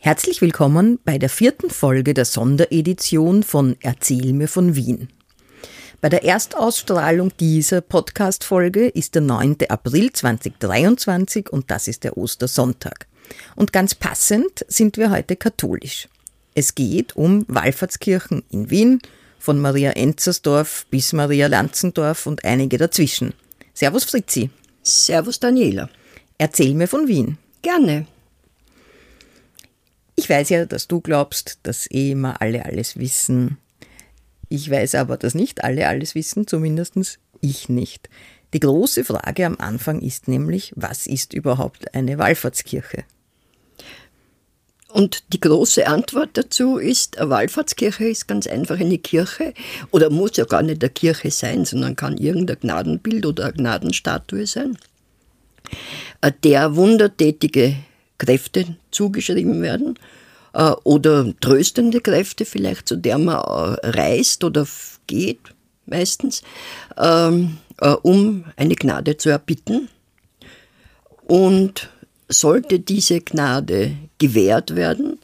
Herzlich willkommen bei der vierten Folge der Sonderedition von Erzähl mir von Wien. Bei der Erstausstrahlung dieser Podcast-Folge ist der 9. April 2023 und das ist der Ostersonntag. Und ganz passend sind wir heute katholisch. Es geht um Wallfahrtskirchen in Wien, von Maria Enzersdorf bis Maria Lanzendorf und einige dazwischen. Servus Fritzi. Servus Daniela. Erzähl mir von Wien. Gerne. Ich weiß ja, dass du glaubst, dass eh immer alle alles wissen. Ich weiß aber, dass nicht alle alles wissen, zumindest ich nicht. Die große Frage am Anfang ist nämlich, was ist überhaupt eine Wallfahrtskirche? Und die große Antwort dazu ist, eine Wallfahrtskirche ist ganz einfach eine Kirche oder muss ja gar nicht eine Kirche sein, sondern kann irgendein Gnadenbild oder eine Gnadenstatue sein, der wundertätige Kräfte zugeschrieben werden äh, oder tröstende Kräfte vielleicht, zu der man äh, reist oder geht meistens, ähm, äh, um eine Gnade zu erbitten. Und sollte diese Gnade gewährt werden,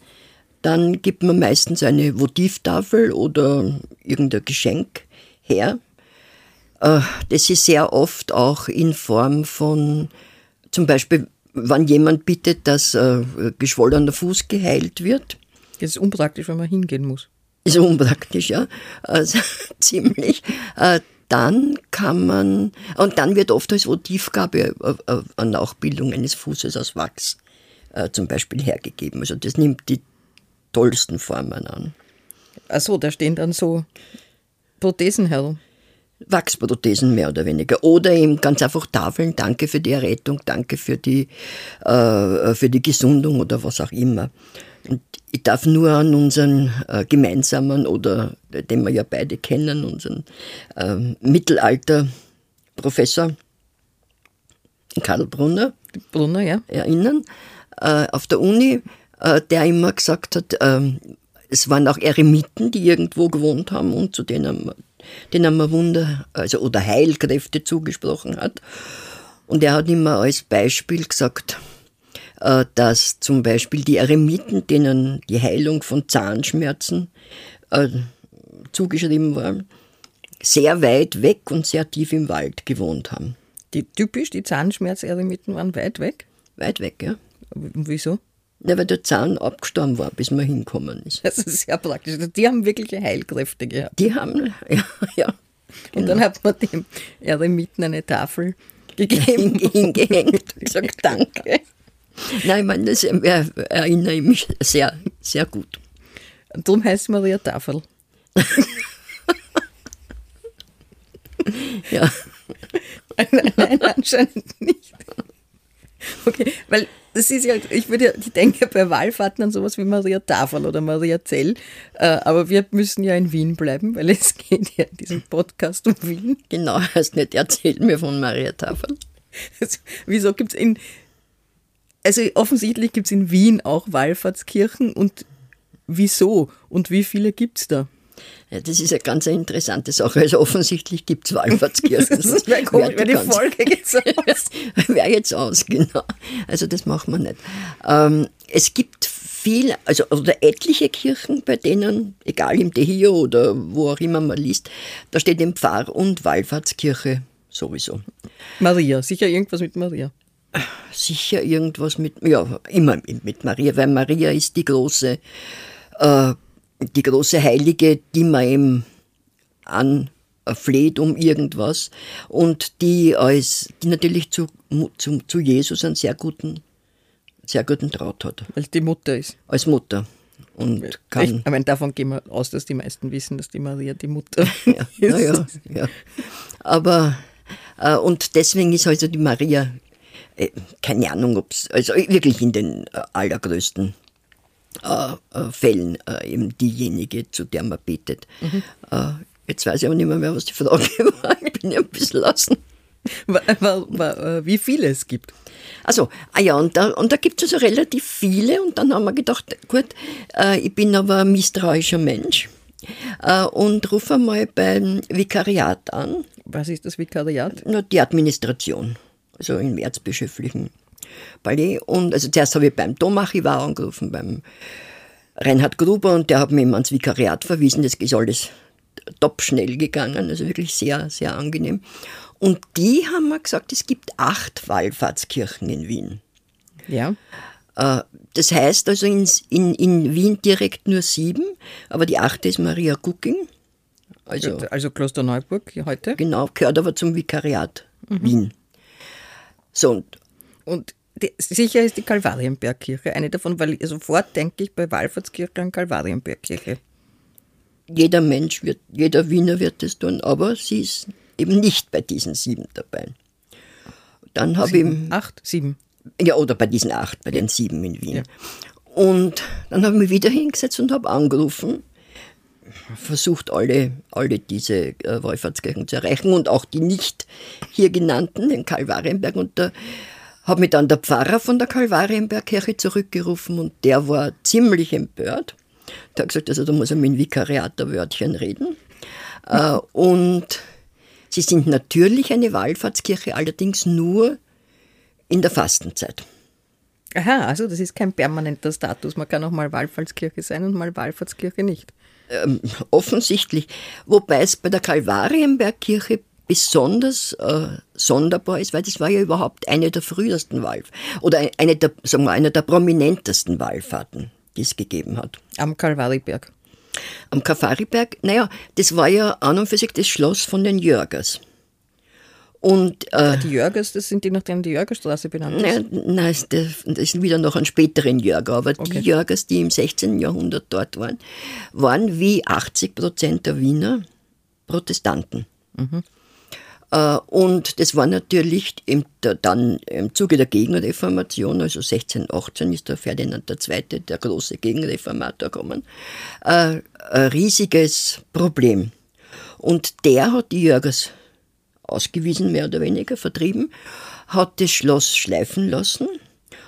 dann gibt man meistens eine Votivtafel oder irgendein Geschenk her. Das ist sehr oft auch in Form von zum Beispiel wenn jemand bittet, dass äh, geschwollener Fuß geheilt wird. Das ist unpraktisch, wenn man hingehen muss. Ist unpraktisch, ja. Also ziemlich. Äh, dann kann man, und dann wird oft als Votivgabe äh, äh, eine Nachbildung eines Fußes aus Wachs äh, zum Beispiel hergegeben. Also das nimmt die tollsten Formen an. Achso, da stehen dann so Prothesen herum. Wachsprothesen mehr oder weniger. Oder eben ganz einfach Tafeln, danke für die Errettung, danke für die, äh, für die Gesundung oder was auch immer. Und ich darf nur an unseren äh, gemeinsamen oder den wir ja beide kennen, unseren äh, Mittelalter-Professor Karl Brunner, Brunner ja. erinnern, äh, auf der Uni, äh, der immer gesagt hat, ähm, es waren auch Eremiten, die irgendwo gewohnt haben und zu denen denen man Wunder also, oder Heilkräfte zugesprochen hat. Und er hat immer als Beispiel gesagt, äh, dass zum Beispiel die Eremiten, denen die Heilung von Zahnschmerzen äh, zugeschrieben war, sehr weit weg und sehr tief im Wald gewohnt haben. Die, typisch, die Zahnschmerz-Eremiten waren weit weg? Weit weg, ja. Wieso? Ja, weil der Zahn abgestorben war, bis man hinkommen ist. Das ist sehr praktisch. Also die haben wirkliche Heilkräfte gehabt. Die haben, ja, ja. Und dann genau. hat man dem Eremiten eine Tafel gegeben. Hingehängt und gesagt, danke. Nein, ich meine, das erinnere ich mich sehr, sehr gut. Und darum heißt Maria Tafel. ja. Nein, nein, anscheinend nicht. Okay, weil das ist ja, ich würde ja, ich denke bei Wallfahrten an sowas wie Maria Tafel oder Maria Zell, äh, aber wir müssen ja in Wien bleiben, weil es geht ja in diesem Podcast um Wien. Genau, heißt nicht, erzähl mir von Maria Tafel. Also, wieso gibt es in, also offensichtlich gibt es in Wien auch Wallfahrtskirchen und wieso und wie viele gibt es da? Ja, das ist eine ganz interessante Sache. Also offensichtlich gibt es Wallfahrtskirchen. das wäre komisch, wenn die Folge jetzt aus. Wäre jetzt aus, genau. Also das machen wir nicht. Ähm, es gibt viel, also oder etliche Kirchen, bei denen, egal im Dehio oder wo auch immer man liest, da steht im Pfarr- und Wallfahrtskirche sowieso. Maria, sicher irgendwas mit Maria. sicher irgendwas mit, ja, immer mit Maria, weil Maria ist die große, äh, die große Heilige, die man eben anfleht um irgendwas und die als, die natürlich zu, zu, zu Jesus einen sehr guten, sehr guten Draht hat. Weil die Mutter ist. Als Mutter. Und kann. Ich, meine, davon gehen wir aus, dass die meisten wissen, dass die Maria die Mutter ja, ist. Ja, ja. Aber, äh, und deswegen ist also die Maria äh, keine Ahnung, ob es, also wirklich in den äh, allergrößten äh, äh, Fällen äh, eben diejenige, zu der man betet. Mhm. Äh, jetzt weiß ich aber nicht mehr, mehr was die Frage war. Ich bin ja ein bisschen lassen. Wie viele es gibt. Also, ah ja, und da, und da gibt es also relativ viele. Und dann haben wir gedacht, gut, äh, ich bin aber ein misstrauischer Mensch äh, und rufe mal beim Vikariat an. Was ist das Vikariat? Na, die Administration also im erzbischöflichen Palais. Und also zuerst habe ich beim Domarchivar angerufen, beim Reinhard Gruber, und der hat mich ans Vikariat verwiesen. Das ist alles top schnell gegangen, also wirklich sehr, sehr angenehm. Und die haben mir gesagt, es gibt acht Wallfahrtskirchen in Wien. Ja. Äh, das heißt also in, in, in Wien direkt nur sieben, aber die achte ist Maria Gucking. Also, also Klosterneuburg heute? Genau, gehört aber zum Vikariat mhm. Wien. So, und, und die, sicher ist die Kalvarienbergkirche eine davon, weil sofort denke ich bei Wallfahrtskirche an Kalvarienbergkirche. Jeder Mensch wird, jeder Wiener wird es tun, aber sie ist eben nicht bei diesen sieben dabei. Dann habe ich. Acht? Sieben? Ja, oder bei diesen acht, bei ja. den sieben in Wien. Ja. Und dann habe ich mich wieder hingesetzt und habe angerufen versucht, alle, alle diese äh, Wallfahrtskirchen zu erreichen und auch die nicht hier genannten, den Kalvarienberg. Und da hat mich dann der Pfarrer von der Kalvarienbergkirche zurückgerufen und der war ziemlich empört. Der hat gesagt, also da muss er mit dem Vikariat ein Wörtchen reden. Äh, und sie sind natürlich eine Wallfahrtskirche, allerdings nur in der Fastenzeit. Aha, also das ist kein permanenter Status. Man kann auch mal Wallfahrtskirche sein und mal Wallfahrtskirche nicht. Ähm, offensichtlich. Wobei es bei der Kalvarienbergkirche besonders äh, sonderbar ist, weil das war ja überhaupt eine der frühesten Wallfahrten oder eine der, sagen wir, eine der prominentesten Wallfahrten, die es gegeben hat. Am Kalvariberg. Am Kalvariberg, naja, das war ja an und für sich das Schloss von den Jörgers. Und, äh, die Jörgers, das sind die, nachdem die Jörgerstraße benannt ist? Nein, nein das, ist wieder noch ein späteren Jörger. Aber okay. die Jörgers, die im 16. Jahrhundert dort waren, waren wie 80 Prozent der Wiener Protestanten. Mhm. Äh, und das war natürlich im, dann im Zuge der Gegenreformation, also 1618 ist der Ferdinand II., der große Gegenreformator, gekommen, äh, ein riesiges Problem. Und der hat die Jörgers ausgewiesen, mehr oder weniger vertrieben, hat das Schloss schleifen lassen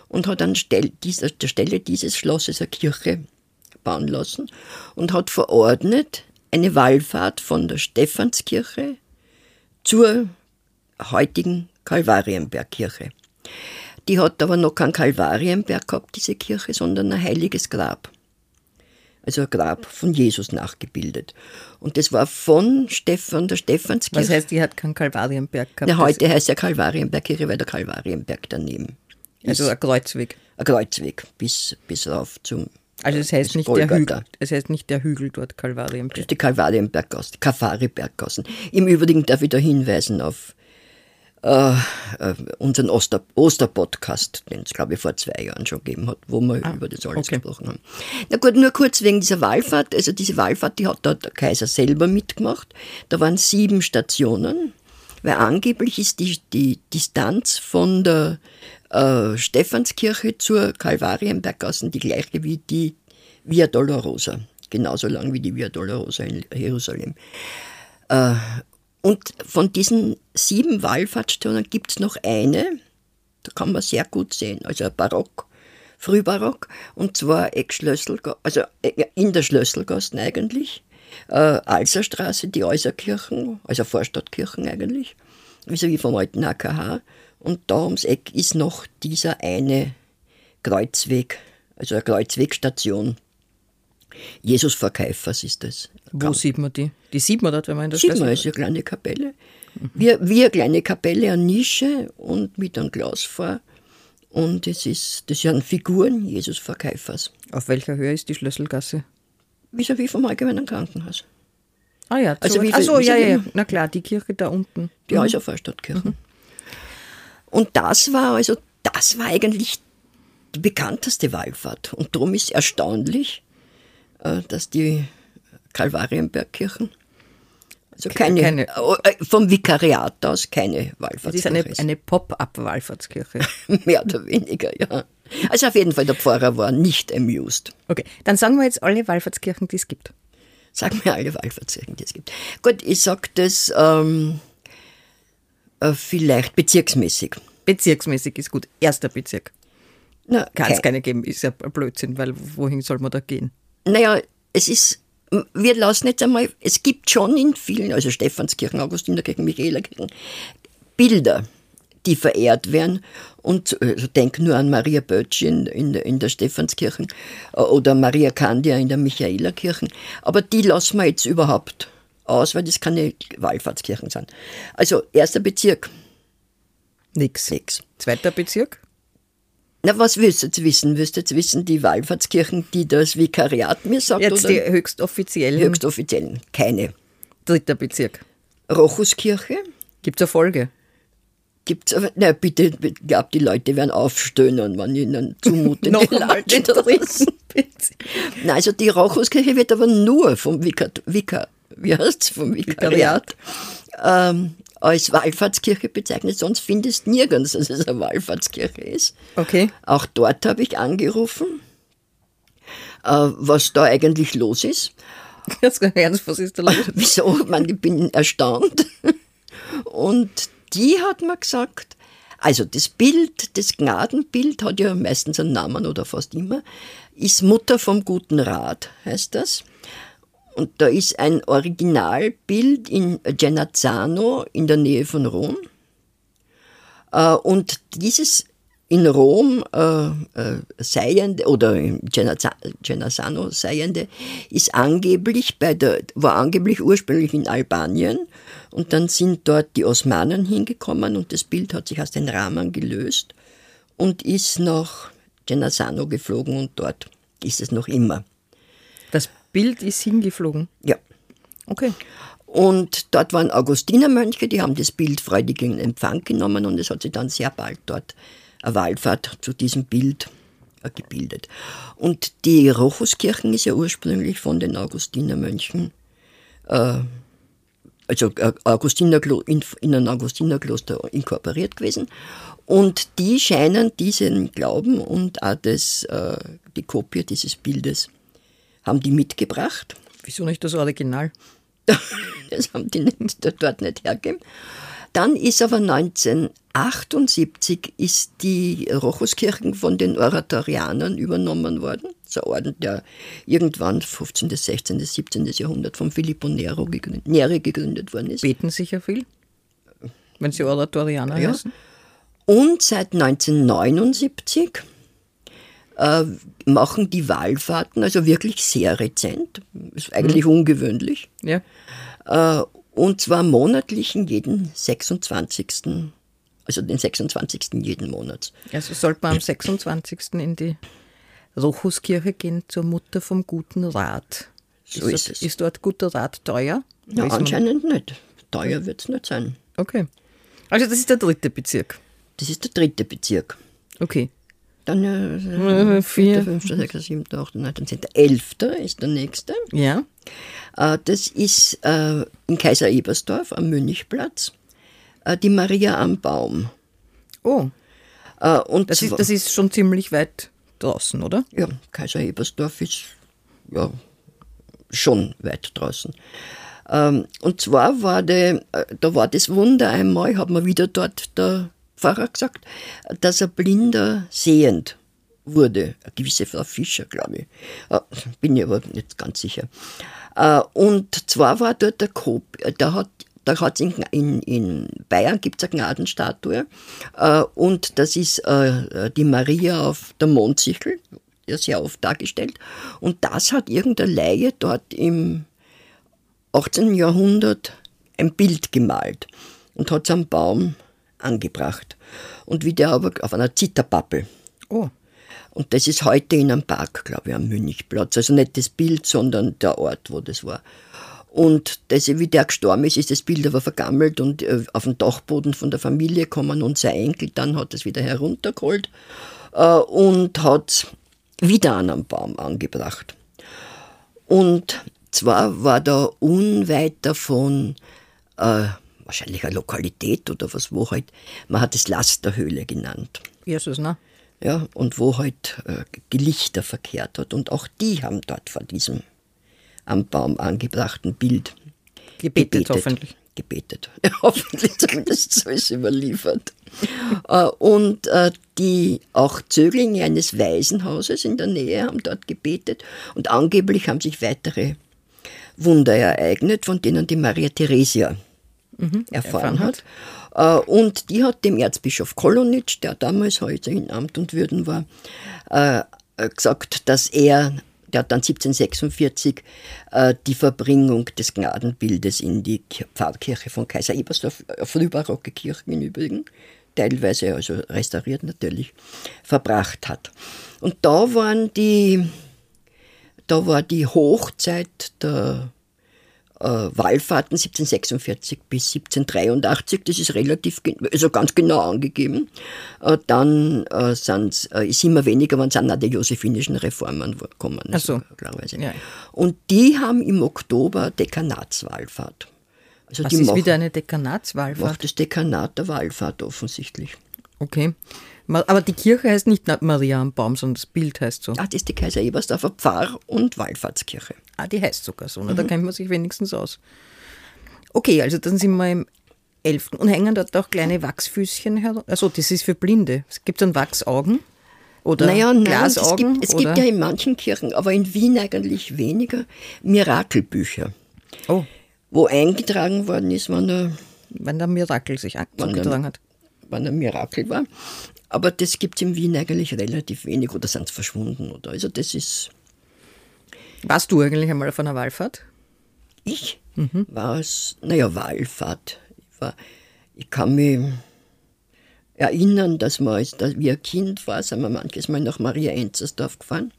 und hat an der Stelle dieses Schlosses eine Kirche bauen lassen und hat verordnet eine Wallfahrt von der Stephanskirche zur heutigen Kalvarienbergkirche. Die hat aber noch kein Kalvarienberg gehabt, diese Kirche, sondern ein heiliges Grab also ein Grab von Jesus nachgebildet. Und das war von Stephan, der Stephanskirche. Was heißt, die hat keinen Kalvarienberg gehabt? Na, heute heißt ja Kalvarienbergkirche, weil der Kalvarienberg daneben Also ein Kreuzweg. Ein Kreuzweg bis, bis rauf zum also es heißt, nicht der Hügel, es heißt nicht der Hügel dort, Kalvarienberg. Das ist die Kalvarienberggasse, Kafariberggassen. Im Übrigen darf ich da hinweisen auf äh, äh, unseren Oster, Oster-Podcast, den es, glaube ich, vor zwei Jahren schon gegeben hat, wo wir ah, über das alles okay. gesprochen haben. Na gut, nur kurz wegen dieser Wallfahrt. Also diese Wallfahrt, die hat der Kaiser selber mitgemacht. Da waren sieben Stationen, weil angeblich ist die, die Distanz von der äh, Stephanskirche zur Kalvarienberggassen die gleiche wie die Via Dolorosa. Genauso lang wie die Via Dolorosa in Jerusalem. Äh, und von diesen sieben Wallfahrtsstationen gibt es noch eine, da kann man sehr gut sehen, also Barock, Frühbarock, und zwar also äh, in der Schlösselgassen eigentlich, äh, Alserstraße, die Äußerkirchen, also Vorstadtkirchen eigentlich, wie vom alten AKH. Und da ums Eck ist noch dieser eine Kreuzweg, also eine Kreuzwegstation Jesus vor Kaifers ist das. Wo sieht man die? Die sieht man dort, wenn man in der Sieht man, ist eine kleine Kapelle. Mhm. Wie, wie eine kleine Kapelle, eine Nische und mit einem Glas vor. Und es ist, das sind Figuren Jesus vor Kaifers. Auf welcher Höhe ist die Schlüsselgasse? Vis-à-vis vom Allgemeinen Krankenhaus. Ah ja, Also also wie Ach so, viel- ja, wie ja, viel- Na klar, die Kirche da unten. Die Häuservorstadtkirche. Und das war also, das war eigentlich die bekannteste Wallfahrt. Und darum ist erstaunlich, äh, dass die Kalvarienbergkirchen, also keine, keine- äh, vom Vikariat aus keine Das ist eine, Wallfahrtskirche ist. eine Pop-up-Wallfahrtskirche. Mehr oder weniger, ja. Also auf jeden Fall, der Pfarrer war nicht amused. Okay, dann sagen wir jetzt alle Wallfahrtskirchen, die es gibt. Sagen mir alle Wallfahrtskirchen, die es gibt. Gut, ich sag das ähm, äh, vielleicht bezirksmäßig. Bezirksmäßig ist gut. Erster Bezirk. Na, Kann es kein- keine geben, ist ja Blödsinn, weil wohin soll man da gehen? Naja, es ist, wir lassen jetzt einmal, es gibt schon in vielen, also Stephanskirchen, Augustinerkirchen, Michaelerkirchen, Bilder, die verehrt werden. Und also denk nur an Maria Bötsch in, in, der- in der Stephanskirchen äh, oder Maria Candia in der Michaelerkirchen. Aber die lassen wir jetzt überhaupt aus, weil das keine Wallfahrtskirchen sind. Also erster Bezirk, Nix. nix. Zweiter Bezirk? Na, was willst du jetzt wissen? Willst du jetzt wissen, die Wallfahrtskirchen, die das Vikariat mir sagt? Jetzt oder die höchstoffiziellen. höchstoffiziellen? Keine. Dritter Bezirk. Rochuskirche Gibt es eine Folge? gibt's aber, na bitte, ich glaube, die Leute werden aufstöhnen, wenn ihnen zumute. Noch draußen. dritten Bezirk. Nein, also die Rochuskirche wird aber nur vom Vikar, Vikar wie heißt's, vom Vikariat, ähm, als Wallfahrtskirche bezeichnet, sonst findest du nirgends, dass es eine Wallfahrtskirche ist. Okay. Auch dort habe ich angerufen, äh, was da eigentlich los ist. Jetzt ernst, was ist da los? Wieso? Ich, meine, ich bin erstaunt. Und die hat mir gesagt, also das Bild, das Gnadenbild hat ja meistens einen Namen oder fast immer, ist Mutter vom guten Rat, heißt das. Und da ist ein Originalbild in Genazzano in der Nähe von Rom. Äh, Und dieses in Rom äh, äh, seiende oder in Genazza- Genazzano seiende ist angeblich bei der war angeblich ursprünglich in Albanien und dann sind dort die Osmanen hingekommen und das Bild hat sich aus den Rahmen gelöst und ist nach Genazzano geflogen und dort ist es noch immer. Bild ist hingeflogen. Ja. Okay. Und dort waren Augustinermönche, die haben das Bild freudig in Empfang genommen und es hat sich dann sehr bald dort eine Wallfahrt zu diesem Bild äh, gebildet. Und die Rochuskirchen ist ja ursprünglich von den Augustinermönchen, äh, also äh, Augustinerklo in, in ein Augustinerkloster inkorporiert gewesen. Und die scheinen diesen Glauben und auch das, äh, die Kopie dieses Bildes haben die mitgebracht. Wieso nicht das Original? Das haben die nicht, dort nicht hergegeben. Dann ist aber 1978 ist die Rochuskirchen von den Oratorianern übernommen worden. So ein Orden, der irgendwann 15., 16., 17. Jahrhundert von Filippo Nero gegründet, Neri gegründet worden ist. Beten sicher viel? Wenn sie Oratorianer Ja. heißen? Und seit 1979 äh, machen die Wallfahrten, also wirklich sehr rezent, ist eigentlich ungewöhnlich, Ja. Äh, und zwar monatlich in jeden 26. Also den 26. jeden Monats. Also sollte man am 26. in die Rochuskirche gehen zur Mutter vom guten Rat. So ist dort, es. Ist dort guter Rat teuer? Ja, Weiß man- anscheinend nicht. Teuer wird es nicht sein. Okay. Also das ist der dritte Bezirk. Das ist der dritte Bezirk. Okay. Dann äh, Äh, vier. 5., 6., 7., 8., 9., 10. 11. ist der nächste. Ja. Äh, das ist äh, in Kaiser Ebersdorf am Münchplatz. Äh, die Maria am Baum. Oh, Äh, und das ist, das ist schon ziemlich weit draußen, oder? Ja, Kaiser Ebersdorf ist ja schon weit draußen. Ähm, und zwar war de, äh, da war das Wunder einmal, hat mir wieder dort der Pfarrer gesagt, dass ein Blinder sehend wurde. Eine gewisse Frau Fischer, glaube ich. Äh, bin ich aber nicht ganz sicher. Äh, und zwar war dort der Kop, da hat da hat's in, in, in Bayern gibt es eine Gnadenstatue äh, und das ist äh, die Maria auf der Mondsichel, sehr oft dargestellt. Und das hat irgendein Laie dort im 18. Jahrhundert ein Bild gemalt und hat es am Baum angebracht. Und wieder aber auf einer Zitterpappel. Oh. Und das ist heute in einem Park, glaube ich, am Münchplatz. Also nicht das Bild, sondern der Ort, wo das war. Und das, wie der gestorben ist, ist das Bild aber vergammelt und äh, auf den Dachboden von der Familie gekommen und sein Enkel dann hat es wieder heruntergeholt äh, und hat wieder an einem Baum angebracht. Und zwar war da unweit davon äh, wahrscheinlich eine Lokalität oder was, wo halt, man hat es Lasterhöhle genannt. Jesus, ne? Ja, und wo halt äh, Gelichter verkehrt hat. Und auch die haben dort vor diesem am Baum angebrachten Bild gebetet. gebetet. hoffentlich. Gebetet. Ja, hoffentlich zumindest so ist überliefert. äh, und äh, die auch Zöglinge eines Waisenhauses in der Nähe haben dort gebetet und angeblich haben sich weitere Wunder ereignet, von denen die Maria Theresia mhm, erfahren, erfahren, hat. hat. Äh, und die hat dem Erzbischof Kolonitsch, der damals heute in Amt und Würden war, äh, gesagt, dass er der hat dann 1746 äh, die Verbringung des Gnadenbildes in die Pfarrkirche von Kaiser Ebersdorf, äh, frühbarocke Kirchen im Übrigen, teilweise also restauriert natürlich, verbracht hat. Und da waren die, da war die Hochzeit der äh, Wallfahrten 1746 bis 1783, das ist relativ, also ganz genau angegeben. Äh, dann äh, sind, äh, ist immer weniger, wenn es an die josephinischen Reformen gekommen ist, so. Ja. Und die haben im Oktober Dekanatswallfahrt. Also Was ist machen, wieder eine Dekanatswallfahrt? Macht das Dekanat der Wallfahrt offensichtlich. Okay. Aber die Kirche heißt nicht Maria am Baum, sondern das Bild heißt so. Ah, das ist die Kaiser Ebersdorfer Pfarr- und Wallfahrtskirche. Ah, die heißt sogar so. Ne? Mhm. Da kennt man sich wenigstens aus. Okay, also dann sind wir im 11. Und hängen dort auch kleine Wachsfüßchen herum? Also das ist für Blinde. Es gibt dann Wachsaugen? Oder naja, nein, Glasaugen? Es, gibt, es gibt ja in manchen Kirchen, aber in Wien eigentlich weniger, Mirakelbücher. Oh. Wo eingetragen worden ist, wann er, wenn der Mirakel sich eingetragen hat. Wann ein Mirakel war. Aber das gibt es in Wien eigentlich relativ wenig oder sind verschwunden. Oder? Also das ist. Warst du eigentlich einmal auf einer Wallfahrt? Ich mhm. war es, naja, Wallfahrt. Ich, war, ich kann mich erinnern, dass wir, als wie ein Kind war, sind wir manches Mal nach Maria Enzersdorf gefahren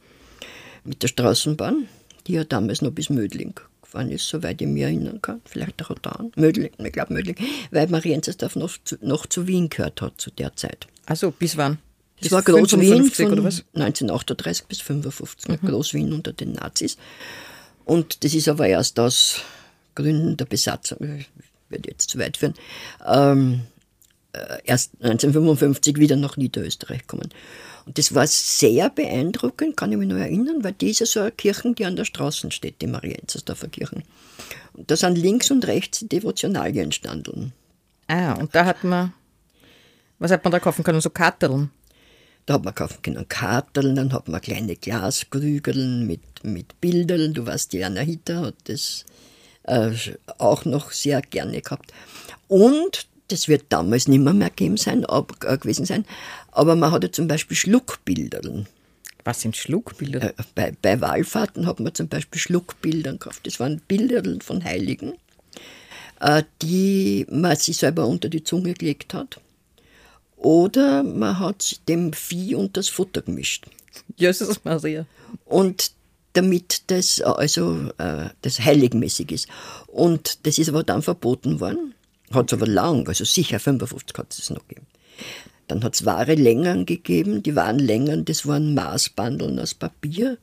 mit der Straßenbahn, die ja damals noch bis Mödling gefahren ist, soweit ich mich erinnern kann. Vielleicht auch da. Mödling, ich glaube Mödling, weil Maria Enzersdorf noch zu, noch zu Wien gehört hat zu der Zeit. Also bis wann? Das bis war Groß-Wien von 1938 bis 1955, mhm. Groß-Wien unter den Nazis. Und das ist aber erst aus Gründen der Besatzung, ich werde jetzt zu weit führen, ähm, äh, erst 1955 wieder nach Niederösterreich gekommen. Und das war sehr beeindruckend, kann ich mich noch erinnern, weil diese so eine Kirche, die an der Straße steht, die Marienzersdorfer Kirchen. Und da sind links und rechts Devotionalien entstanden. Ah, und da hat man was hat man da kaufen können? So Karteln? Da hat man kaufen können Karteln, dann hat man kleine Glaskrügeln mit, mit Bildern. Du weißt, die Anahita hat das äh, auch noch sehr gerne gehabt. Und das wird damals nicht mehr, mehr gegeben sein, ab, äh, gewesen sein, aber man hatte zum Beispiel Schluckbildern. Was sind Schluckbilder? Äh, bei, bei Wallfahrten hat man zum Beispiel Schluckbilder gekauft. Das waren Bilder von Heiligen, äh, die man sich selber unter die Zunge gelegt hat. Oder man hat dem Vieh und das Futter gemischt. Jesus Maria. Und damit das also äh, das heiligmäßig ist. Und das ist aber dann verboten worden. Hat es aber lang, also sicher 55 hat es noch gegeben. Dann hat es wahre Längern gegeben. Die wahren Längern, das waren Maßbandeln aus Papier,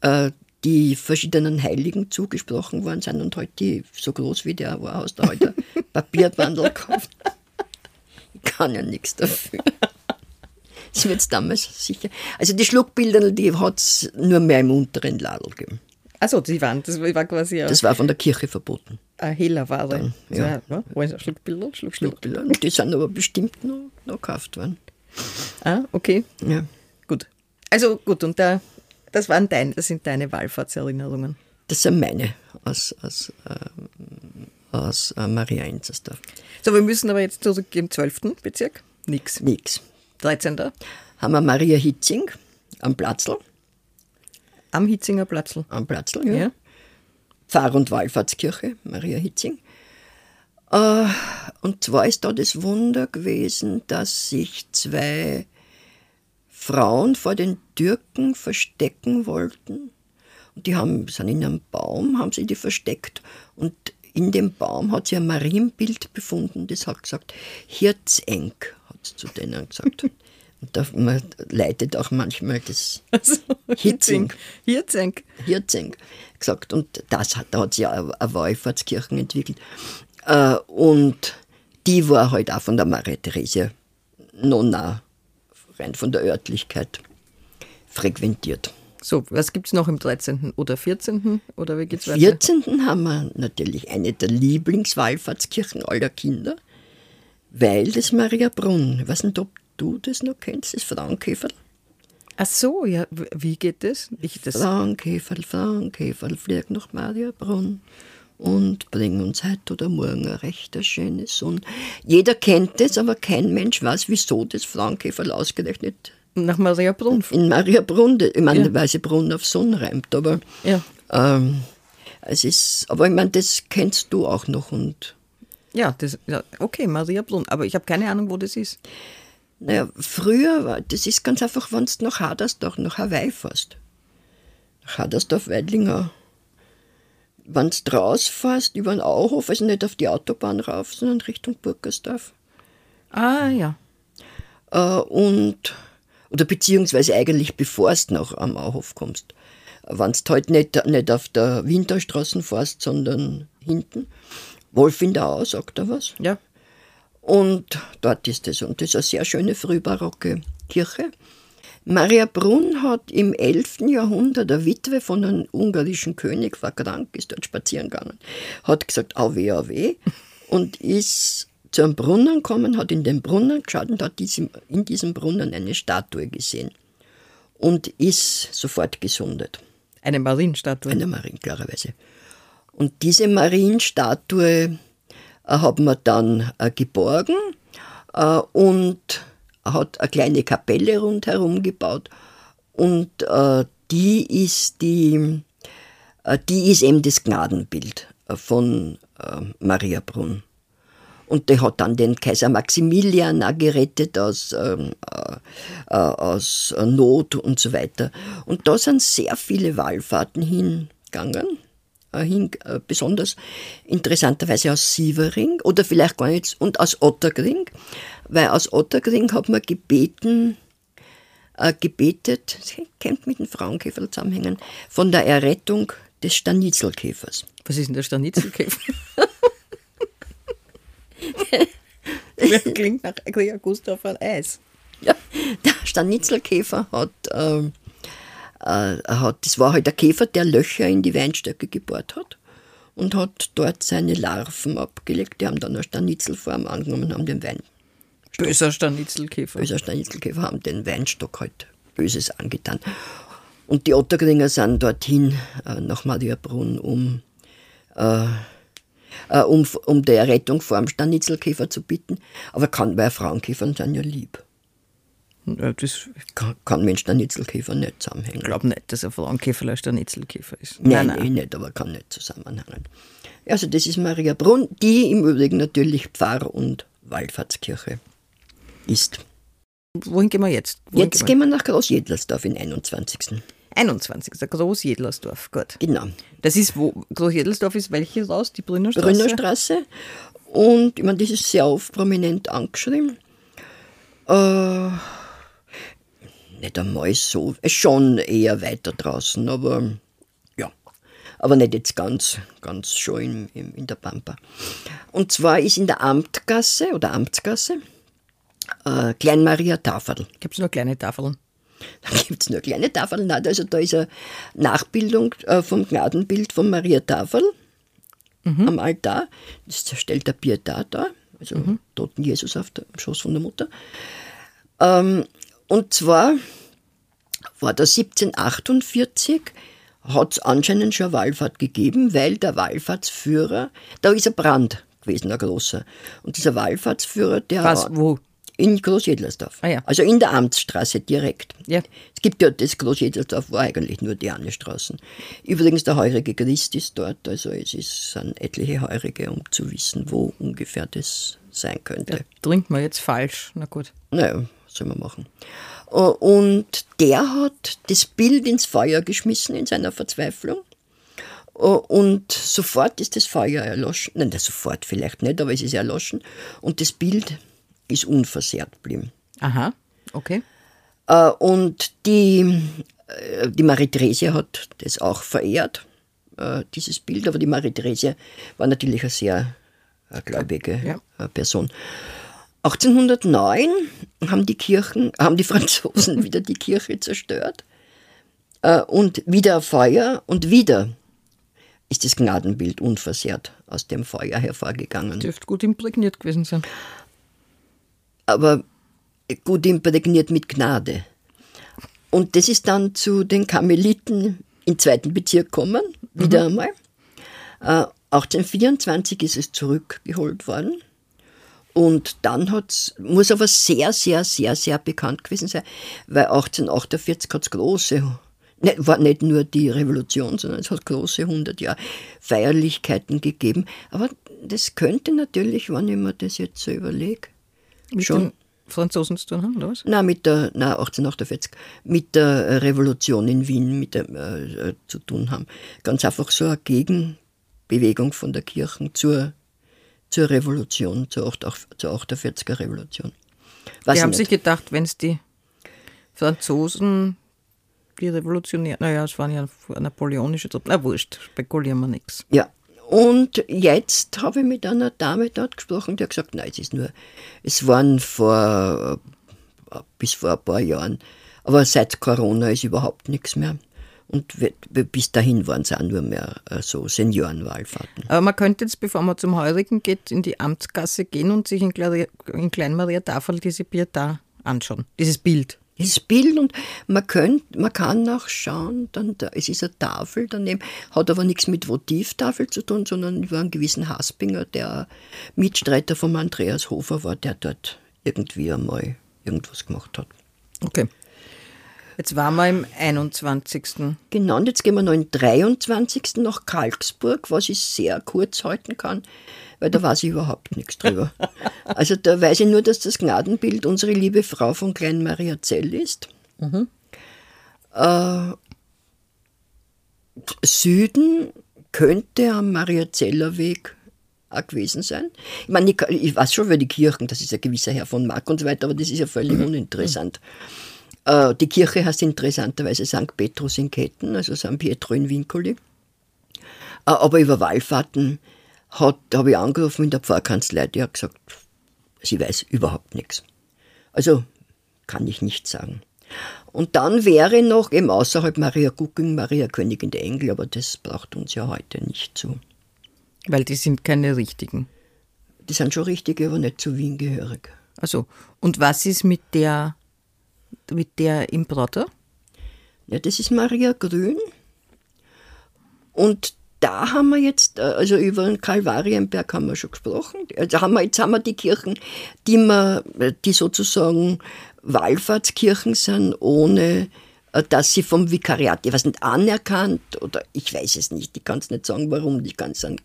äh, die verschiedenen Heiligen zugesprochen worden sind und heute halt so groß wie der war, hast du heute Papierbandel gekauft kann ja nichts dafür. Das wird es damals sicher. Also die Schluckbilder, die hat es nur mehr im unteren Ladel gegeben. Achso, die waren, das war quasi. Das war von der Kirche verboten. Eine heller Ware. Dann, ja. ja. Ist Schluckbilder? Schluckbilder. Die sind aber bestimmt noch, noch gekauft worden. Ah, okay. Ja. Gut. Also gut, und da, das waren deine, das sind deine Wallfahrtserinnerungen. Das sind meine aus, aus, äh, aus äh, Maria Enzersdorf. So, wir müssen aber jetzt zurück im 12. Bezirk. Nix. Nix. 13. Haben wir Maria Hitzing am Platzl. Am Hitzinger Platzl. Am Platzl, ja. ja. Pfarr- und Wallfahrtskirche, Maria Hitzing. Äh, und zwar ist da das Wunder gewesen, dass sich zwei Frauen vor den Türken verstecken wollten. Und die haben, sind in einem Baum, haben sie die versteckt. Und in dem Baum hat sie ein Marienbild befunden, das hat gesagt, Hirzeng, hat es zu denen gesagt. Da, man leitet auch manchmal das Also, Hitzing. Hirzing. Hirzing gesagt. Und das hat, da hat sich eine, eine Wallfahrtskirche entwickelt. Äh, und die war halt auch von der Maria Theresia Nonna, rein von der Örtlichkeit, frequentiert. So, was gibt es noch im 13. oder 14. oder wie geht's weiter? 14. haben wir natürlich eine der Lieblingswallfahrtskirchen aller Kinder, weil das Maria Brunn, weiß nicht, ob du das noch kennst, das Frauenkäferl. Ach so, ja, wie geht das? Ich, das Frauenkäferl, Frauenkäferl, flieg nach Maria Brunn und bring uns heute oder morgen eine recht schöne Sonne. Jeder kennt das, aber kein Mensch weiß, wieso das Frauenkäferl ausgerechnet nach Maria Brunn. in Maria Brunn, ich meine, Ja. weil sie Brunn auf Sonn reimt, aber Ja. ähm, es ist, aber ich meine, das kennst du auch noch und Ja, das, ja, okay, Maria Brunn. Aber ich habe keine Ahnung, wo das ist. Naja, früher war, das ist ganz einfach, wenn du nach Hadersdorf, nach Hawaii fährst. Nach Hadersdorf, Weidlinger. Wenn du rausfährst, über den Auhof, also nicht auf die Autobahn rauf, sondern Richtung Burgersdorf. Ah, ja. Äh, und, oder beziehungsweise eigentlich bevor du noch am Auhof kommst. Wenn du halt nicht, nicht auf der Winterstraße fährst, sondern hinten. Wolfindau, sagt er was? Ja. Und dort ist es. Und das ist eine sehr schöne frühbarocke Kirche. Maria Brunn hat im 11. Jahrhundert, eine Witwe von einem ungarischen König, war krank, ist dort spazieren gegangen, hat gesagt, au weh, au weh, und ist zu einem Brunnen gekommen, hat in den Brunnen geschaut und hat diesem, in diesem Brunnen eine Statue gesehen. Und ist sofort gesundet. Eine Marienstatue. Eine Marien, klarerweise. Und diese Marienstatue hat man dann äh, geborgen äh, und hat eine kleine Kapelle rundherum gebaut. Und äh, die ist die, äh, die ist eben das Gnadenbild äh, von äh, Maria Brunn. Und der hat dann den Kaiser Maximilian auch gerettet aus, ähm, äh, äh, aus äh, Not und so weiter. Und da sind sehr viele Wallfahrten hingegangen. Äh, hin, äh, besonders interessanterweise aus Sievering oder vielleicht gar nicht, und aus Ottergring, weil aus Ottergring hat man gebeten, äh, gebetet, das kennt mit den Frauenkäfer zusammenhängen, von der Errettung des Stanitzelkäfers. Was ist denn der Stanitzelkäfer? Das klingt nach Gustav von Eis. Ja, der Stanitzelkäfer hat, ähm, äh, hat, das war halt der Käfer, der Löcher in die Weinstöcke gebohrt hat und hat dort seine Larven abgelegt. Die haben dann eine Stanitzelform angenommen und haben den Wein, Böser Stanitzelkäfer. böser Stanitzelkäfer, haben den Weinstock halt Böses angetan. Und die Ottergringer sind dorthin äh, nach Mariabrunn, um, äh, äh, um, um der Errettung vor dem Stanitzelkäfer zu bitten. Aber kann, weil Frauenkäfer sind ja lieb. Ja, das, Kann, kann mit dem Stanitzelkäfer nicht zusammenhängen. ich glaube nicht, dass ein Frauenkäfer ein Stanitzelkäfer ist. Nein, nein, eh nicht, aber kann nicht zusammenhängen. Also das ist Maria Brunn, die im Übrigen natürlich Pfarr- und Wallfahrtskirche ist. Wohin gehen wir jetzt? Wohin Jetzt gehen wir nach Großjedlersdorf in 21. 21. Der Großjedlersdorf, gut. Genau. Das ist wo? Großjedlersdorf ist welches raus? Die Brünnerstraße? Brünnerstraße. Und ich meine, das ist sehr oft prominent angeschrieben. Äh, nicht einmal so, schon eher weiter draußen, aber ja. Aber nicht jetzt ganz, ganz schon in, in, in der Pampa. Und zwar ist in der Amtgasse oder Amtsgasse äh, Klein Maria Tafel. Gibt es nur kleine Tafeln? Da gibt es nur kleine Tafeln. Nein, Also da ist eine Nachbildung äh, vom Gnadenbild von Maria Tafel am Altar. Das stellt der Pietà da, also toten Jesus auf dem Schoß von der Mutter. Ähm, und zwar war da 1748, hat es anscheinend schon eine Wallfahrt gegeben, weil der Wallfahrtsführer, da ist ein Brand gewesen, ein großer. Und dieser Wallfahrtsführer, der Was, wo? In Großjedlersdorf. Ah ja. Also in der Amtsstraße direkt. Ja. Es gibt ja das Großjedlersdorf, war eigentlich nur die eine Straßen. Übrigens, der heurige Christ ist dort, also es ist, sind etliche Heurige, um zu wissen, wo ungefähr das sein könnte. Trinkt man jetzt falsch. Na gut. Naja, soll man machen. Äh, Und der hat das Bild ins Feuer geschmissen in seiner Verzweiflung. Äh, Und sofort ist das Feuer erloschen. Nein, das sofort vielleicht nicht, aber es ist erloschen. Und das Bild ist unversehrt geblieben. Aha, okay. Äh, Und die, die Marie-Therese hat das auch verehrt, dieses Bild. Aber die Marie-Therese war natürlich eine sehr gläubige Ja. Person. 1809 haben die Kirchen, haben die Franzosen wieder die Kirche zerstört äh, und wieder Feuer und wieder ist das Gnadenbild unversehrt aus dem Feuer hervorgegangen. Dürfte gut imprägniert gewesen sein. aber gut imprägniert mit Gnade. Und das ist dann zu den Karmeliten im zweiten Bezirk gekommen, wieder einmal. Äh, 1824 ist es zurückgeholt worden. Und dann hat's, muss aber sehr, sehr, sehr, sehr bekannt gewesen sein, weil 1848 hat es große, ne, war nicht nur die Revolution, sondern es hat große 100 Jahre Feierlichkeiten gegeben. Aber das könnte natürlich, wenn ich mir das jetzt so überlege, Schon. Franzosen zu tun haben, oder was? na, mit der, na, 1848, mit der Revolution in Wien mit der, äh, äh, zu tun haben. Ganz einfach so eine Gegenbewegung von der Kirche zur, zur Revolution, zur, 8, zur 48er Revolution. Weiß Die haben nicht. sich gedacht, wenn es die Franzosen, die Revolutionäre, naja, es waren ja napoleonische Truppen, na wurscht, spekulieren wir nichts. Ja. Und jetzt habe ich mit einer Dame dort gesprochen, die hat gesagt, nein, es ist nur, es waren vor, äh, bis vor ein paar Jahren, aber seit Corona ist überhaupt nichts mehr. Und bis dahin waren es auch nur mehr äh, so Seniorenwahlfahrten. Aber man könnte jetzt, bevor man zum Heurigen geht, in die Amtsgasse gehen und sich in, Klein- in Klein-Maria Tafel diese Pietà anschauen, dieses Bild. Das Bild und man, könnt, man kann nachschauen, dann da, es ist eine Tafel daneben, hat aber nichts mit Votivtafel zu tun, sondern über einen gewissen Haspinger, der Mitstreiter von Andreas Hofer war, der dort irgendwie einmal irgendwas gemacht hat. Okay. Jetzt waren wir im 21. Genau, und jetzt gehen wir noch den 23. nach Kalksburg, was ich sehr kurz halten kann, weil da weiß ich überhaupt nichts drüber. Also da weiß ich nur, dass das Gnadenbild unsere liebe Frau von Klein Maria Zell ist. Äh, Süden könnte am Mariazeller Weg auch gewesen sein. Ich meine, ich, ich weiß schon über die Kirchen, das ist ein gewisser Herr von Mark und so weiter, aber das ist ja völlig uninteressant. Äh, die Kirche heißt interessanterweise St. Petrus in Ketten, also St. Pietro in Vincoli. Äh, aber über Wallfahrten hat- habe ich angerufen in der Pfarrkanzlei, die hat gesagt, sie weiß überhaupt nichts. Also kann ich nicht sagen. Und dann wäre noch eben außerhalb Maria Gucking, Maria Königin der Engel, aber das braucht uns ja heute nicht zu. Weil die sind keine richtigen. Die sind schon richtige, aber nicht zu Wien gehörig. Also, und was ist mit der, mit der im Prater? Ja, das ist Maria Grün. Und da haben wir jetzt, äh, also über den Kalvarienberg haben wir schon gesprochen. Also haben wir, jetzt haben wir die Kirchen, die, wir, die sozusagen Wallfahrtskirchen sind, ohne äh, dass sie vom Vikariat, ich weiß nicht, anerkannt oder ich weiß es nicht, ich kann es nicht sagen, warum die ganz. Also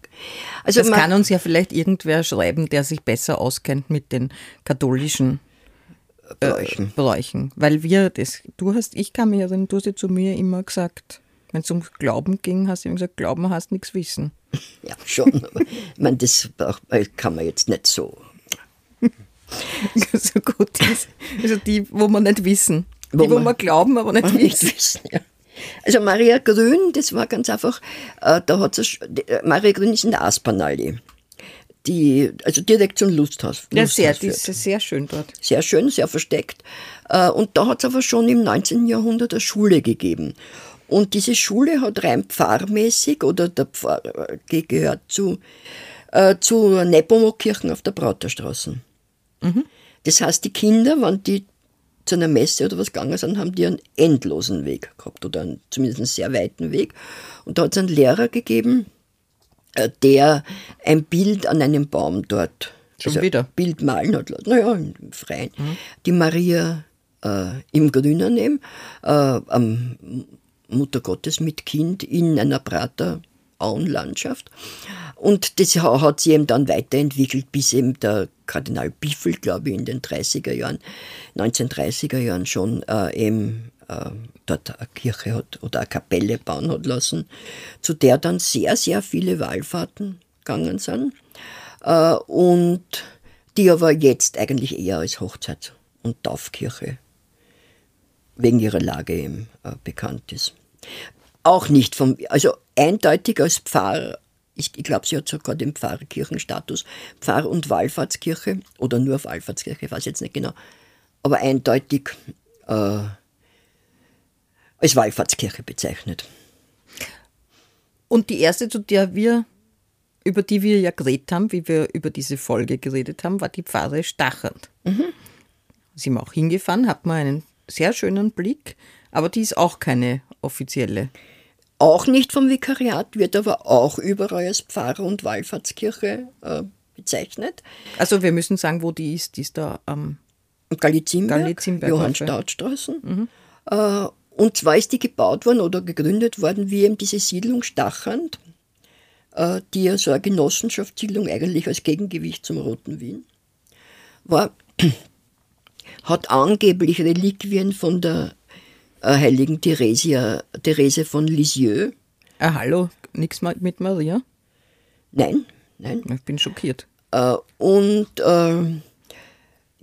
Das man- kann uns ja vielleicht irgendwer schreiben, der sich besser auskennt mit den katholischen äh, Bräuchen. Bräuchen. Weil wir das, du hast, ich kann mich erinnern, du hast ja zu mir immer gesagt, wenn es um Glauben ging, hast du immer gesagt, Glauben hast nichts wissen. Ja, schon. Aber, ich meine, das braucht- kann man jetzt nicht so. so gut ist. Also die, wo wir nicht wissen. Wo die, wo man- wir glauben, aber nicht nicht wissen. wissen. Ja. Also Maria Grün, das war ganz einfach, äh, da hat es, Maria Grün ist in der Aspanallee. Die, also direkt zum Lusthaus. Ja, sehr, die ist sehr schön dort. Sehr schön, sehr versteckt. Äh, Und da hat es aber schon im 19. Jahrhundert eine Schule gegeben. Und diese Schule hat rein pfarrmäßig, oder der Pfarr äh, ge- gehört zu, äh, zu Nepomuk-Kirchen auf der Brauterstraße. Das heißt, die Kinder, wenn die zu einer Messe oder was gegangen sind, haben die einen endlosen Weg gehabt oder einen, zumindest einen sehr weiten Weg. Und da hat es einen Lehrer gegeben, der ein Bild an einem Baum dort Schon wieder? Bild malen hat lassen. Naja, im Freien. Die Maria äh, im Grünen eben, äh, am Mutter Gottes mit Kind in einer Prater Auenlandschaft. Und das ha- hat sich eben dann weiterentwickelt, bis eben der Kardinal Biffel, glaube ich, in den 30er Jahren, 1930er Jahren schon äh, eben äh, dort eine Kirche hat oder eine Kapelle bauen hat lassen, zu der dann sehr, sehr viele Wallfahrten gegangen sind. Äh, und die aber jetzt eigentlich eher als Hochzeits- und Taufkirche wegen ihrer Lage eben äh, bekannt ist. Auch nicht vom, also eindeutig als Pfarr, ich, ich glaube, sie hat sogar den Pfarrkirchenstatus, Pfarr- und Wallfahrtskirche oder nur Wallfahrtskirche, ich weiß jetzt nicht genau, aber eindeutig äh, als Wallfahrtskirche bezeichnet. Und die erste, zu der wir, über die wir ja geredet haben, wie wir über diese Folge geredet haben, war die Pfarre Stachert. Sind wir auch hingefahren, hat man einen sehr schönen Blick, aber die ist auch keine offizielle. Auch nicht vom Vikariat, wird aber auch überall als Pfarr- und Wallfahrtskirche äh, bezeichnet. Also wir müssen sagen, wo die ist. Die ist da am Galizienberg, Galizienberg, Johann okay. Staudstraßen. Äh, und zwar ist die gebaut worden oder gegründet worden wie eben diese Siedlung Stachand, äh, die ja so eine Genossenschaftssiedlung eigentlich als Gegengewicht zum Roten Wien war, hat angeblich Reliquien von der äh, heiligen Theresia, Therese von Lisieux. Ah, hallo, nichts mit Maria. Nein, nein. Ich bin schockiert. Äh, und äh,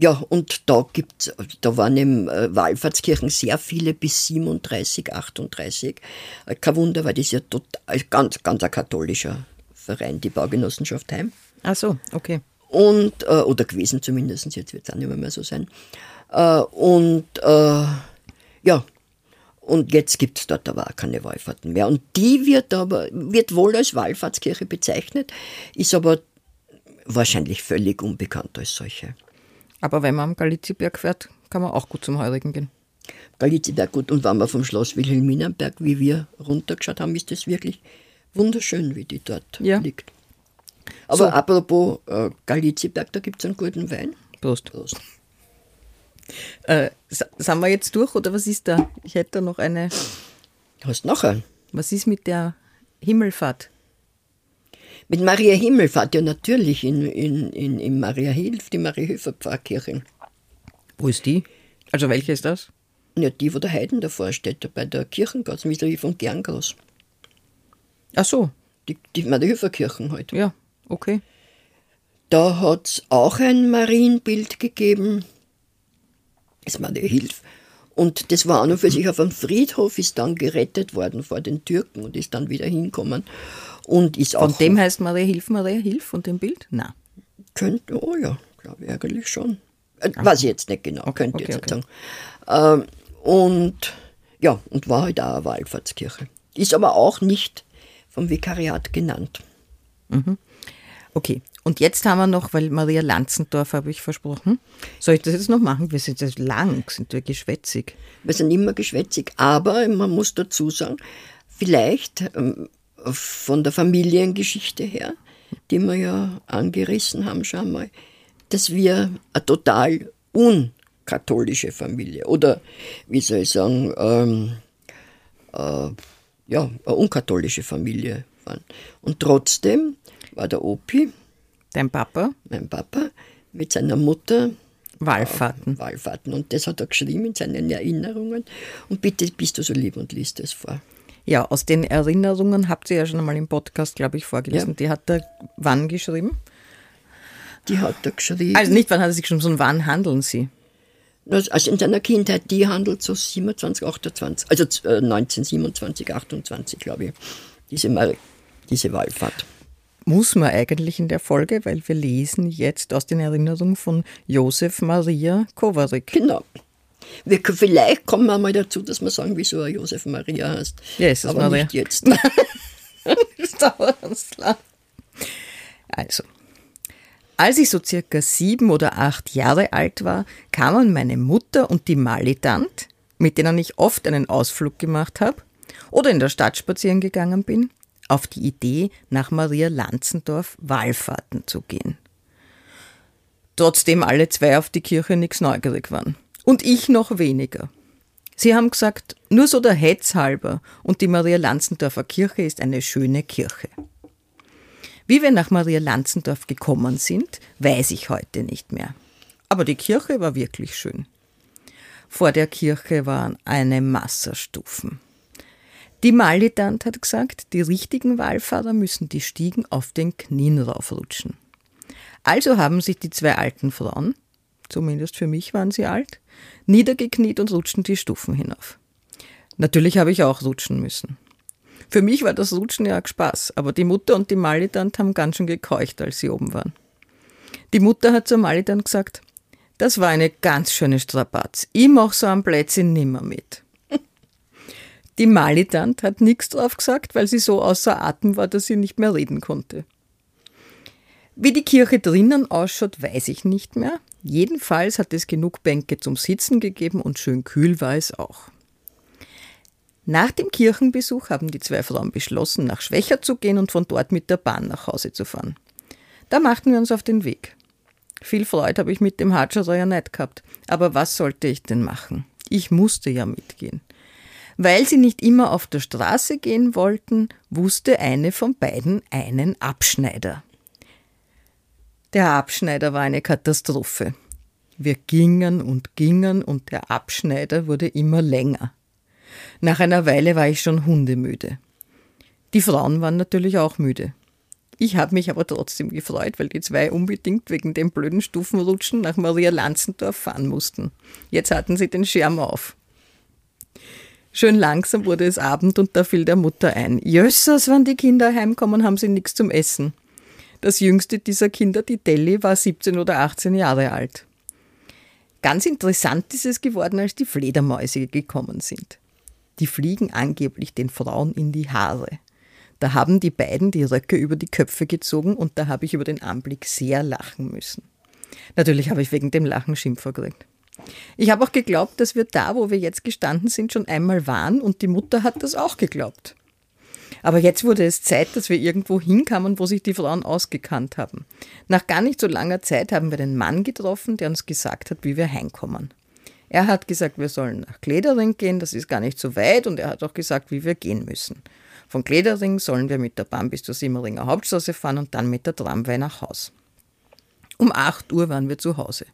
ja, und da gibt's, da waren im äh, Wallfahrtskirchen sehr viele bis 37, 38. Äh, kein Wunder, weil das ja total, ganz, ganz ein katholischer Verein, die Baugenossenschaft Heim. Ach so, okay. Und, äh, oder gewesen zumindest, jetzt wird es auch nicht mehr so sein. Äh, und äh, ja, und jetzt gibt es dort aber auch keine Wallfahrten mehr. Und die wird aber, wird wohl als Wallfahrtskirche bezeichnet, ist aber wahrscheinlich völlig unbekannt als solche. Aber wenn man am Galiziberg fährt, kann man auch gut zum Heurigen gehen. Galiziberg gut. Und wenn wir vom Schloss Wilhelminenberg, wie wir runtergeschaut haben, ist das wirklich wunderschön, wie die dort Ja. liegt. Aber So. apropos äh, Galiziberg, da gibt es einen guten Wein. Prost. Prost. Äh, sind wir jetzt durch oder was ist da? Ich hätte da noch eine. Hast noch einen? Was ist mit der Himmelfahrt? Mit Maria Himmelfahrt, ja natürlich in, in, in, in Maria Hilf, die Maria Hilfer Pfarrkirche. Wo ist die? Also welche ist das? Ja, die, wo der Heiden davor steht, bei der Kirchengasse, wie von Gerngroß. Ach so, Die, die Maria Hilfer Kirchen halt. ja, okay. Da hat es auch ein Marienbild gegeben. Das Maria Hilf. Und das war an und für sich auf einem Friedhof, ist dann gerettet worden vor den Türken und ist dann wieder hinkommen. Und ist Von auch. dem heißt Maria Hilf, Maria Hilf von dem Bild? Na. Könnte, oh ja, glaube ich eigentlich schon. Äh, weiß ich jetzt nicht genau, könnte ich okay, jetzt nicht sagen. Ähm, und ja, und war halt auch eine Wallfahrtskirche. Ist aber auch nicht vom Vikariat genannt. Okay, und jetzt haben wir noch, weil Maria Lanzendorf habe ich versprochen. Soll ich das jetzt noch machen? Wir sind jetzt lang, sind wir geschwätzig. Wir sind immer geschwätzig, aber man muss dazu sagen, vielleicht ähm, von der Familiengeschichte her, die wir ja angerissen haben schon mal, dass wir eine total unkatholische Familie oder wie soll ich sagen, ähm, äh, ja, eine unkatholische Familie waren. Und trotzdem war der Opi, Dein Papa? mein Papa, mit seiner Mutter Wallfahrten. Wallfahrten. Und das hat er geschrieben in seinen Erinnerungen. Und bitte bist du so lieb und liest es vor. Ja, aus den Erinnerungen habt ihr ja schon einmal im Podcast, glaube ich, vorgelesen. Ja. Die hat er wann geschrieben? Die hat er geschrieben. Also nicht wann hat er sie geschrieben, sondern wann handeln sie? Also in seiner Kindheit, die handelt so 27, 28, also äh, 1927, 28, glaube ich, diese, Mar diese Wallfahrt. Muss man eigentlich in der Folge, weil wir lesen jetzt aus den Erinnerungen von Josef Maria Kovarik. Genau. Wir, vielleicht kommen wir mal dazu, dass wir sagen, wieso er Josef Maria heißt. Jesus Aber Maria. nicht jetzt. Das dauert uns lang. Also, als ich so circa sieben oder acht Jahre alt war, kamen meine Mutter und die Malitant, mit denen ich oft einen Ausflug gemacht habe oder in der Stadt spazieren gegangen bin, auf die Idee, nach Maria Lanzendorf Wallfahrten zu gehen. trotzdem alle zwei auf die Kirche nichts neugierig waren. Und ich noch weniger. Sie haben gesagt, nur so der Hetz halber und die Maria-Lanzendorfer Kirche ist eine schöne Kirche. Wie wir nach Maria Lanzendorf gekommen sind, weiß ich heute nicht mehr. Aber die Kirche war wirklich schön. Vor der Kirche waren eine Masse Stufen. Die Malitant hat gesagt, die richtigen Wallfahrer müssen die Stiegen auf den Knien raufrutschen. Also haben sich die zwei alten Frauen, zumindest für mich waren sie alt, niedergekniet und rutschten die Stufen hinauf. Natürlich habe ich auch rutschen müssen. Für mich war das Rutschen ja Spaß, aber die Mutter und die Malitant haben ganz schön gekeucht, als sie oben waren. Die Mutter hat zur Malitant gesagt, das war eine ganz schöne Strapaz. Ich mach so einen Plätzchen nimmer mit. Die Malitant hat nichts drauf gesagt, weil sie so außer Atem war, dass sie nicht mehr reden konnte. Wie die Kirche drinnen ausschaut, weiß ich nicht mehr. Jedenfalls hat es genug Bänke zum Sitzen gegeben und schön kühl war es auch. Nach dem Kirchenbesuch haben die zwei Frauen beschlossen, nach Schwächer zu gehen und von dort mit der Bahn nach Hause zu fahren. Da machten wir uns auf den Weg. Viel Freude habe ich mit dem Hatscher ja nicht gehabt, aber was sollte ich denn machen? Ich musste ja mitgehen. Weil sie nicht immer auf der Straße gehen wollten, wusste eine von beiden einen Abschneider. Der Abschneider war eine Katastrophe. Wir gingen und gingen und der Abschneider wurde immer länger. Nach einer Weile war ich schon hundemüde. Die Frauen waren natürlich auch müde. Ich habe mich aber trotzdem gefreut, weil die zwei unbedingt wegen dem blöden Stufenrutschen nach Maria Lanzendorf fahren mussten. Jetzt hatten sie den Schirm auf. Schön langsam wurde es Abend und da fiel der Mutter ein. Jössers, wenn die Kinder heimkommen, haben sie nichts zum Essen. Das jüngste dieser Kinder, die Delli, war 17 oder 18 Jahre alt. Ganz interessant ist es geworden, als die Fledermäuse gekommen sind. Die fliegen angeblich den Frauen in die Haare. Da haben die beiden die Röcke über die Köpfe gezogen und da habe ich über den Anblick sehr lachen müssen. Natürlich habe ich wegen dem Lachen Schimpfer gekriegt. Ich habe auch geglaubt, dass wir da, wo wir jetzt gestanden sind, schon einmal waren und die Mutter hat das auch geglaubt. Aber jetzt wurde es Zeit, dass wir irgendwo hinkamen, wo sich die Frauen ausgekannt haben. Nach gar nicht so langer Zeit haben wir den Mann getroffen, der uns gesagt hat, wie wir heimkommen. Er hat gesagt, wir sollen nach Kledering gehen, das ist gar nicht so weit, und er hat auch gesagt, wie wir gehen müssen. Von Kledering sollen wir mit der Bahn bis zur Simmeringer Hauptstraße fahren und dann mit der Tramway nach Haus. Um 8 Uhr waren wir zu Hause.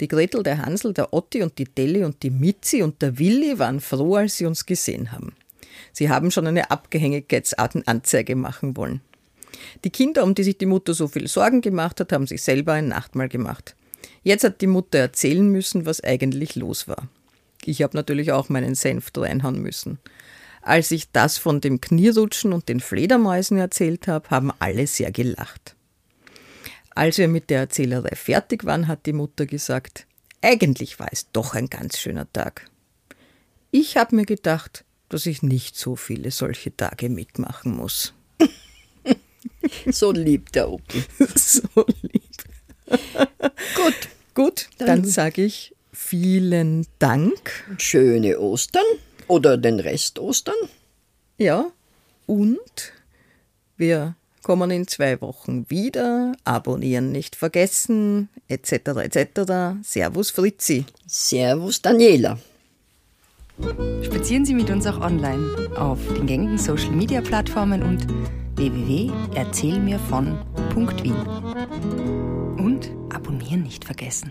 Die Gretel, der Hansel, der Otti und die Delli und die Mitzi und der Willi waren froh, als sie uns gesehen haben. Sie haben schon eine Abgehängigkeitsanzeige machen wollen. Die Kinder, um die sich die Mutter so viel Sorgen gemacht hat, haben sich selber ein Nachtmahl gemacht. Jetzt hat die Mutter erzählen müssen, was eigentlich los war. Ich habe natürlich auch meinen Senf reinhauen müssen. Als ich das von dem Knierrutschen und den Fledermäusen erzählt habe, haben alle sehr gelacht. Als wir mit der Erzählerei fertig waren, hat die Mutter gesagt, eigentlich war es doch ein ganz schöner Tag. Ich habe mir gedacht, dass ich nicht so viele solche Tage mitmachen muss. so lieb der Opi. so lieb. Gut. Gut, dann, dann sage ich vielen Dank. Schöne Ostern oder den Rest Ostern. Ja, und wir kommen in zwei Wochen wieder. Abonnieren nicht vergessen, etc. etc. Servus Fritzi. Servus Daniela. Spazieren Sie mit uns auch online auf den gängigen Social Media Plattformen und www.erzählmirvon.wien. Und abonnieren nicht vergessen.